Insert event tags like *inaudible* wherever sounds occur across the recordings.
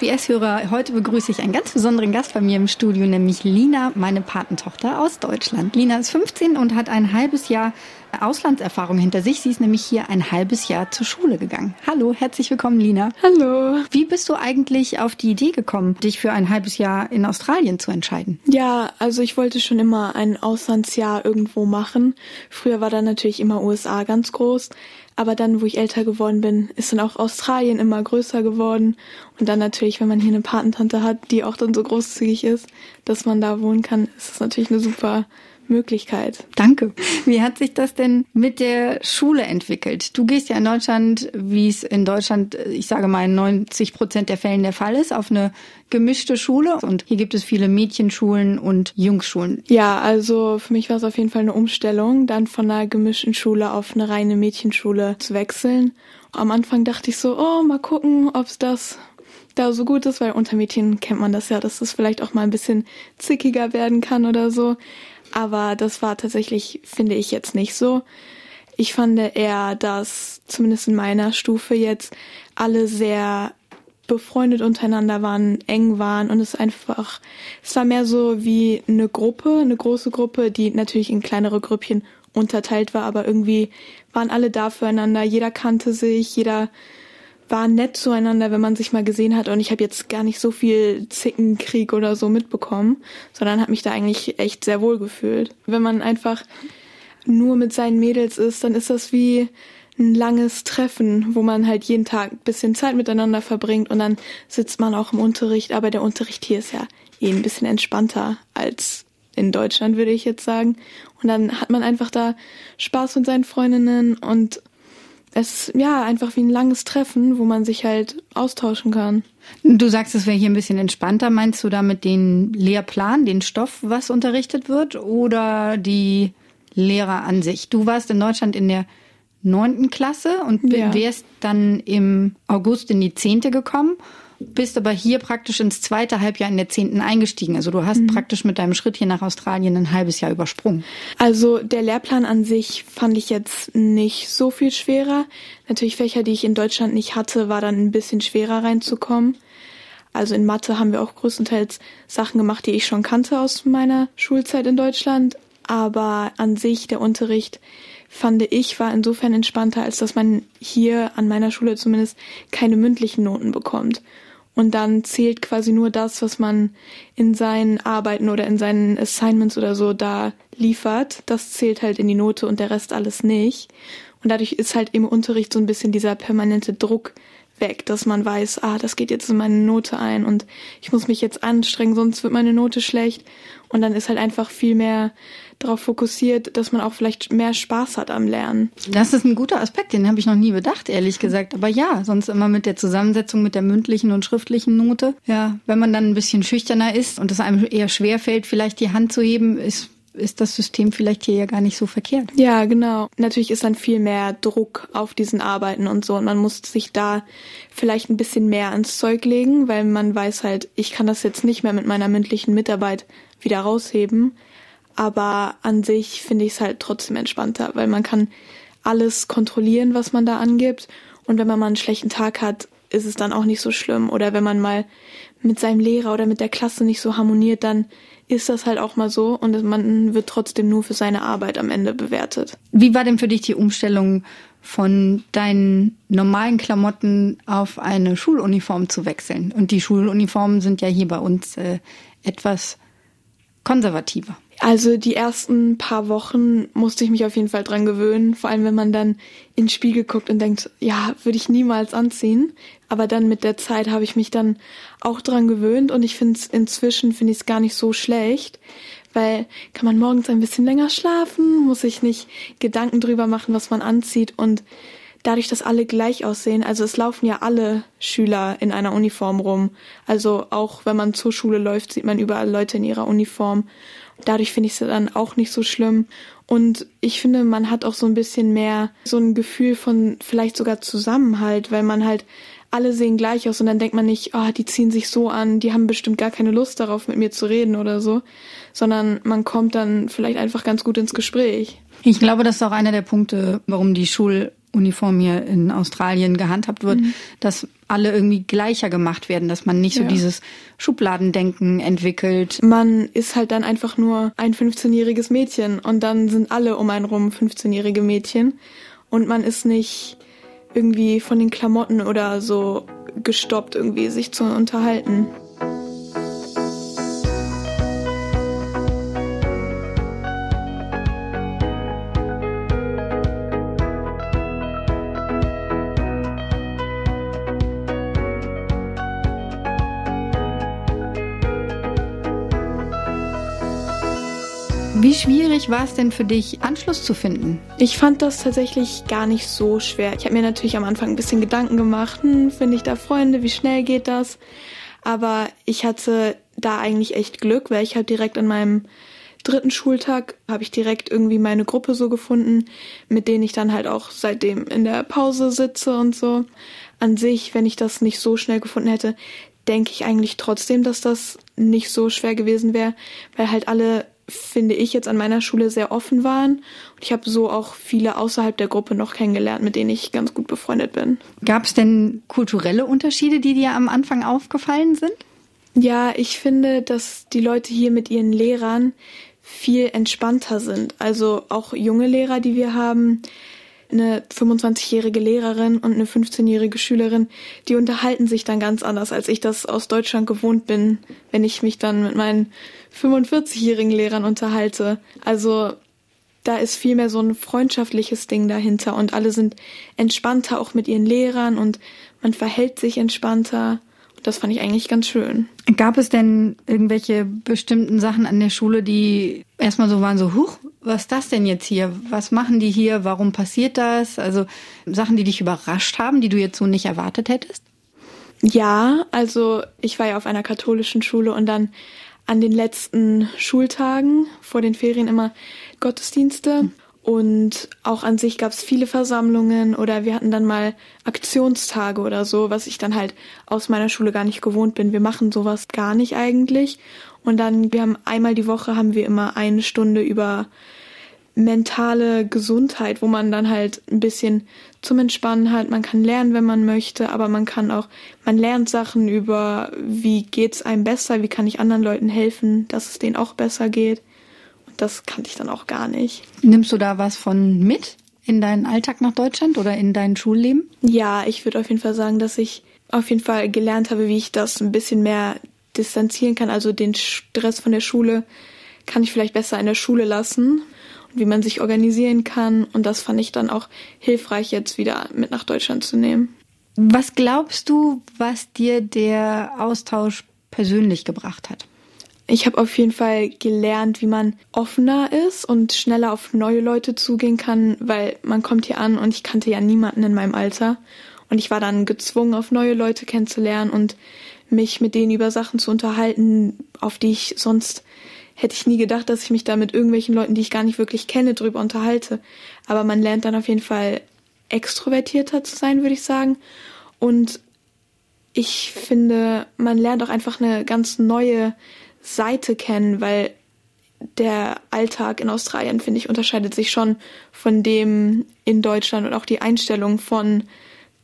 SBS-Hörer, heute begrüße ich einen ganz besonderen Gast bei mir im Studio, nämlich Lina, meine Patentochter aus Deutschland. Lina ist 15 und hat ein halbes Jahr Auslandserfahrung hinter sich. Sie ist nämlich hier ein halbes Jahr zur Schule gegangen. Hallo, herzlich willkommen, Lina. Hallo. Wie bist du eigentlich auf die Idee gekommen, dich für ein halbes Jahr in Australien zu entscheiden? Ja, also ich wollte schon immer ein Auslandsjahr irgendwo machen. Früher war da natürlich immer USA ganz groß. Aber dann, wo ich älter geworden bin, ist dann auch Australien immer größer geworden. Und dann natürlich, wenn man hier eine Patentante hat, die auch dann so großzügig ist, dass man da wohnen kann, ist das natürlich eine super Möglichkeit. Danke. Wie hat sich das denn mit der Schule entwickelt? Du gehst ja in Deutschland, wie es in Deutschland, ich sage mal, in 90 Prozent der Fällen der Fall ist, auf eine gemischte Schule. Und hier gibt es viele Mädchenschulen und Jungsschulen. Ja, also für mich war es auf jeden Fall eine Umstellung, dann von einer gemischten Schule auf eine reine Mädchenschule zu wechseln. Am Anfang dachte ich so, oh, mal gucken, ob es das da so gut ist, weil unter Mädchen kennt man das ja, dass es vielleicht auch mal ein bisschen zickiger werden kann oder so. Aber das war tatsächlich, finde ich jetzt nicht so. Ich fand eher, dass zumindest in meiner Stufe jetzt alle sehr befreundet untereinander waren, eng waren und es einfach, es war mehr so wie eine Gruppe, eine große Gruppe, die natürlich in kleinere Grüppchen unterteilt war, aber irgendwie waren alle da füreinander, jeder kannte sich, jeder war nett zueinander, wenn man sich mal gesehen hat. Und ich habe jetzt gar nicht so viel Zickenkrieg oder so mitbekommen, sondern habe mich da eigentlich echt sehr wohl gefühlt. Wenn man einfach nur mit seinen Mädels ist, dann ist das wie ein langes Treffen, wo man halt jeden Tag ein bisschen Zeit miteinander verbringt und dann sitzt man auch im Unterricht. Aber der Unterricht hier ist ja eh ein bisschen entspannter als in Deutschland, würde ich jetzt sagen. Und dann hat man einfach da Spaß mit seinen Freundinnen und es ist ja einfach wie ein langes Treffen, wo man sich halt austauschen kann. Du sagst, es wäre hier ein bisschen entspannter. Meinst du damit den Lehrplan, den Stoff, was unterrichtet wird, oder die Lehrer an sich? Du warst in Deutschland in der neunten Klasse und ja. wärst dann im August in die zehnte gekommen bist aber hier praktisch ins zweite Halbjahr in der zehnten eingestiegen. Also du hast mhm. praktisch mit deinem Schritt hier nach Australien ein halbes Jahr übersprungen. Also der Lehrplan an sich fand ich jetzt nicht so viel schwerer. Natürlich Fächer, die ich in Deutschland nicht hatte, war dann ein bisschen schwerer reinzukommen. Also in Mathe haben wir auch größtenteils Sachen gemacht, die ich schon kannte aus meiner Schulzeit in Deutschland. Aber an sich der Unterricht fand ich, war insofern entspannter, als dass man hier an meiner Schule zumindest keine mündlichen Noten bekommt. Und dann zählt quasi nur das, was man in seinen Arbeiten oder in seinen Assignments oder so da liefert. Das zählt halt in die Note und der Rest alles nicht. Und dadurch ist halt im Unterricht so ein bisschen dieser permanente Druck weg, dass man weiß, ah, das geht jetzt in meine Note ein und ich muss mich jetzt anstrengen, sonst wird meine Note schlecht. Und dann ist halt einfach viel mehr darauf fokussiert, dass man auch vielleicht mehr Spaß hat am Lernen. Das ist ein guter Aspekt, den habe ich noch nie bedacht, ehrlich gesagt. Aber ja, sonst immer mit der Zusammensetzung mit der mündlichen und schriftlichen Note. Ja, wenn man dann ein bisschen schüchterner ist und es einem eher schwer fällt, vielleicht die Hand zu heben, ist ist das System vielleicht hier ja gar nicht so verkehrt. Ja, genau. Natürlich ist dann viel mehr Druck auf diesen Arbeiten und so und man muss sich da vielleicht ein bisschen mehr ans Zeug legen, weil man weiß halt, ich kann das jetzt nicht mehr mit meiner mündlichen Mitarbeit wieder rausheben. Aber an sich finde ich es halt trotzdem entspannter, weil man kann alles kontrollieren, was man da angibt. Und wenn man mal einen schlechten Tag hat, ist es dann auch nicht so schlimm. Oder wenn man mal mit seinem Lehrer oder mit der Klasse nicht so harmoniert, dann ist das halt auch mal so und man wird trotzdem nur für seine Arbeit am Ende bewertet. Wie war denn für dich die Umstellung von deinen normalen Klamotten auf eine Schuluniform zu wechseln? Und die Schuluniformen sind ja hier bei uns äh, etwas konservativer. Also die ersten paar Wochen musste ich mich auf jeden Fall dran gewöhnen, vor allem wenn man dann ins Spiegel guckt und denkt, ja, würde ich niemals anziehen. Aber dann mit der Zeit habe ich mich dann auch dran gewöhnt und ich finde es inzwischen finde ich es gar nicht so schlecht, weil kann man morgens ein bisschen länger schlafen, muss sich nicht Gedanken drüber machen, was man anzieht und dadurch, dass alle gleich aussehen, also es laufen ja alle Schüler in einer Uniform rum. Also auch wenn man zur Schule läuft, sieht man überall Leute in ihrer Uniform. Dadurch finde ich es dann auch nicht so schlimm. Und ich finde, man hat auch so ein bisschen mehr so ein Gefühl von vielleicht sogar Zusammenhalt, weil man halt alle sehen gleich aus und dann denkt man nicht, oh, die ziehen sich so an, die haben bestimmt gar keine Lust darauf, mit mir zu reden oder so, sondern man kommt dann vielleicht einfach ganz gut ins Gespräch. Ich glaube, das ist auch einer der Punkte, warum die Schuluniform hier in Australien gehandhabt wird, mhm. dass alle irgendwie gleicher gemacht werden, dass man nicht so ja. dieses Schubladendenken entwickelt. Man ist halt dann einfach nur ein 15-jähriges Mädchen und dann sind alle um einen rum 15-jährige Mädchen und man ist nicht irgendwie von den Klamotten oder so gestoppt, irgendwie sich zu unterhalten. Wie schwierig war es denn für dich, Anschluss zu finden? Ich fand das tatsächlich gar nicht so schwer. Ich habe mir natürlich am Anfang ein bisschen Gedanken gemacht, hm, finde ich da Freunde, wie schnell geht das? Aber ich hatte da eigentlich echt Glück, weil ich halt direkt an meinem dritten Schultag habe ich direkt irgendwie meine Gruppe so gefunden, mit denen ich dann halt auch seitdem in der Pause sitze und so. An sich, wenn ich das nicht so schnell gefunden hätte, denke ich eigentlich trotzdem, dass das nicht so schwer gewesen wäre, weil halt alle finde ich, jetzt an meiner Schule sehr offen waren. Und ich habe so auch viele außerhalb der Gruppe noch kennengelernt, mit denen ich ganz gut befreundet bin. Gab es denn kulturelle Unterschiede, die dir am Anfang aufgefallen sind? Ja, ich finde, dass die Leute hier mit ihren Lehrern viel entspannter sind. Also auch junge Lehrer, die wir haben, eine 25-jährige Lehrerin und eine 15-jährige Schülerin, die unterhalten sich dann ganz anders, als ich das aus Deutschland gewohnt bin, wenn ich mich dann mit meinen 45-jährigen Lehrern unterhalte. Also da ist vielmehr so ein freundschaftliches Ding dahinter und alle sind entspannter auch mit ihren Lehrern und man verhält sich entspannter. Das fand ich eigentlich ganz schön. Gab es denn irgendwelche bestimmten Sachen an der Schule, die erstmal so waren, so, huch, was ist das denn jetzt hier? Was machen die hier? Warum passiert das? Also Sachen, die dich überrascht haben, die du jetzt so nicht erwartet hättest? Ja, also ich war ja auf einer katholischen Schule und dann an den letzten Schultagen vor den Ferien immer Gottesdienste. Und auch an sich gab es viele Versammlungen oder wir hatten dann mal Aktionstage oder so, was ich dann halt aus meiner Schule gar nicht gewohnt bin. Wir machen sowas gar nicht eigentlich. Und dann, wir haben einmal die Woche haben wir immer eine Stunde über mentale Gesundheit, wo man dann halt ein bisschen zum Entspannen hat. Man kann lernen, wenn man möchte, aber man kann auch, man lernt Sachen über, wie geht's einem besser, wie kann ich anderen Leuten helfen, dass es denen auch besser geht. Und das kannte ich dann auch gar nicht. Nimmst du da was von mit in deinen Alltag nach Deutschland oder in dein Schulleben? Ja, ich würde auf jeden Fall sagen, dass ich auf jeden Fall gelernt habe, wie ich das ein bisschen mehr distanzieren kann. Also den Stress von der Schule kann ich vielleicht besser in der Schule lassen wie man sich organisieren kann. Und das fand ich dann auch hilfreich, jetzt wieder mit nach Deutschland zu nehmen. Was glaubst du, was dir der Austausch persönlich gebracht hat? Ich habe auf jeden Fall gelernt, wie man offener ist und schneller auf neue Leute zugehen kann, weil man kommt hier an und ich kannte ja niemanden in meinem Alter. Und ich war dann gezwungen, auf neue Leute kennenzulernen und mich mit denen über Sachen zu unterhalten, auf die ich sonst hätte ich nie gedacht, dass ich mich da mit irgendwelchen Leuten, die ich gar nicht wirklich kenne, drüber unterhalte. Aber man lernt dann auf jeden Fall extrovertierter zu sein, würde ich sagen. Und ich finde, man lernt auch einfach eine ganz neue Seite kennen, weil der Alltag in Australien, finde ich, unterscheidet sich schon von dem in Deutschland und auch die Einstellung von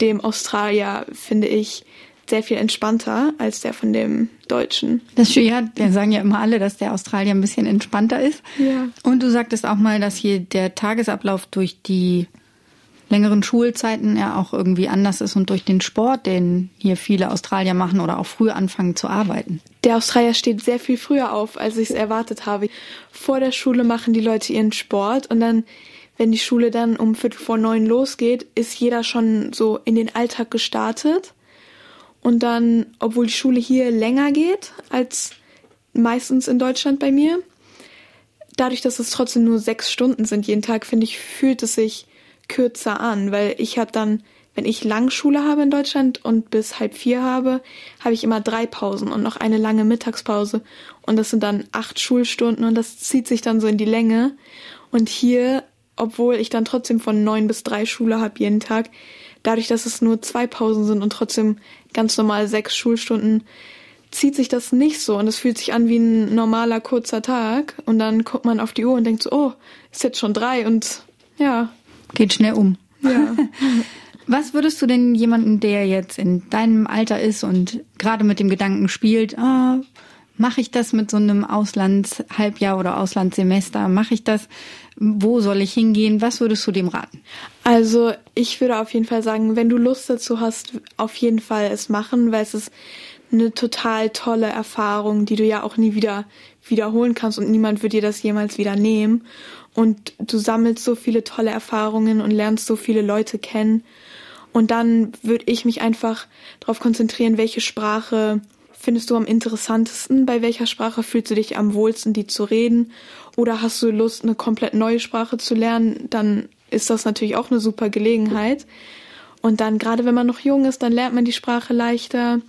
dem Australier, finde ich, sehr viel entspannter als der von dem Deutschen. Das ja, wir sagen ja immer alle, dass der Australier ein bisschen entspannter ist. Ja. Und du sagtest auch mal, dass hier der Tagesablauf durch die längeren Schulzeiten ja auch irgendwie anders ist und durch den Sport, den hier viele Australier machen oder auch früh anfangen zu arbeiten. Der Australier steht sehr viel früher auf, als ich es erwartet habe. Vor der Schule machen die Leute ihren Sport und dann, wenn die Schule dann um Viertel vor neun losgeht, ist jeder schon so in den Alltag gestartet. Und dann, obwohl die Schule hier länger geht als meistens in Deutschland bei mir, dadurch, dass es trotzdem nur sechs Stunden sind jeden Tag, finde ich, fühlt es sich kürzer an, weil ich habe dann, wenn ich Langschule habe in Deutschland und bis halb vier habe, habe ich immer drei Pausen und noch eine lange Mittagspause. Und das sind dann acht Schulstunden und das zieht sich dann so in die Länge. Und hier, obwohl ich dann trotzdem von neun bis drei Schule habe jeden Tag, dadurch, dass es nur zwei Pausen sind und trotzdem ganz normal sechs Schulstunden, zieht sich das nicht so und es fühlt sich an wie ein normaler kurzer Tag und dann guckt man auf die Uhr und denkt so, oh, ist jetzt schon drei und ja. Geht schnell um. Ja. *laughs* Was würdest du denn jemanden, der jetzt in deinem Alter ist und gerade mit dem Gedanken spielt, ah, mache ich das mit so einem Auslandshalbjahr oder Auslandssemester? Mache ich das? Wo soll ich hingehen? Was würdest du dem raten? Also ich würde auf jeden Fall sagen, wenn du Lust dazu hast, auf jeden Fall es machen, weil es ist eine total tolle Erfahrung, die du ja auch nie wieder wiederholen kannst und niemand wird dir das jemals wieder nehmen. Und du sammelst so viele tolle Erfahrungen und lernst so viele Leute kennen. Und dann würde ich mich einfach darauf konzentrieren, welche Sprache findest du am interessantesten? Bei welcher Sprache fühlst du dich am wohlsten, die zu reden? Oder hast du Lust, eine komplett neue Sprache zu lernen? Dann ist das natürlich auch eine super Gelegenheit. Und dann, gerade wenn man noch jung ist, dann lernt man die Sprache leichter.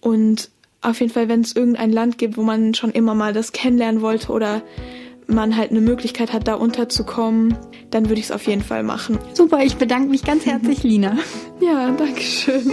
Und auf jeden Fall, wenn es irgendein Land gibt, wo man schon immer mal das kennenlernen wollte oder man halt eine Möglichkeit hat, da unterzukommen, dann würde ich es auf jeden Fall machen. Super, ich bedanke mich ganz herzlich, *laughs* Lina. Ja, danke schön.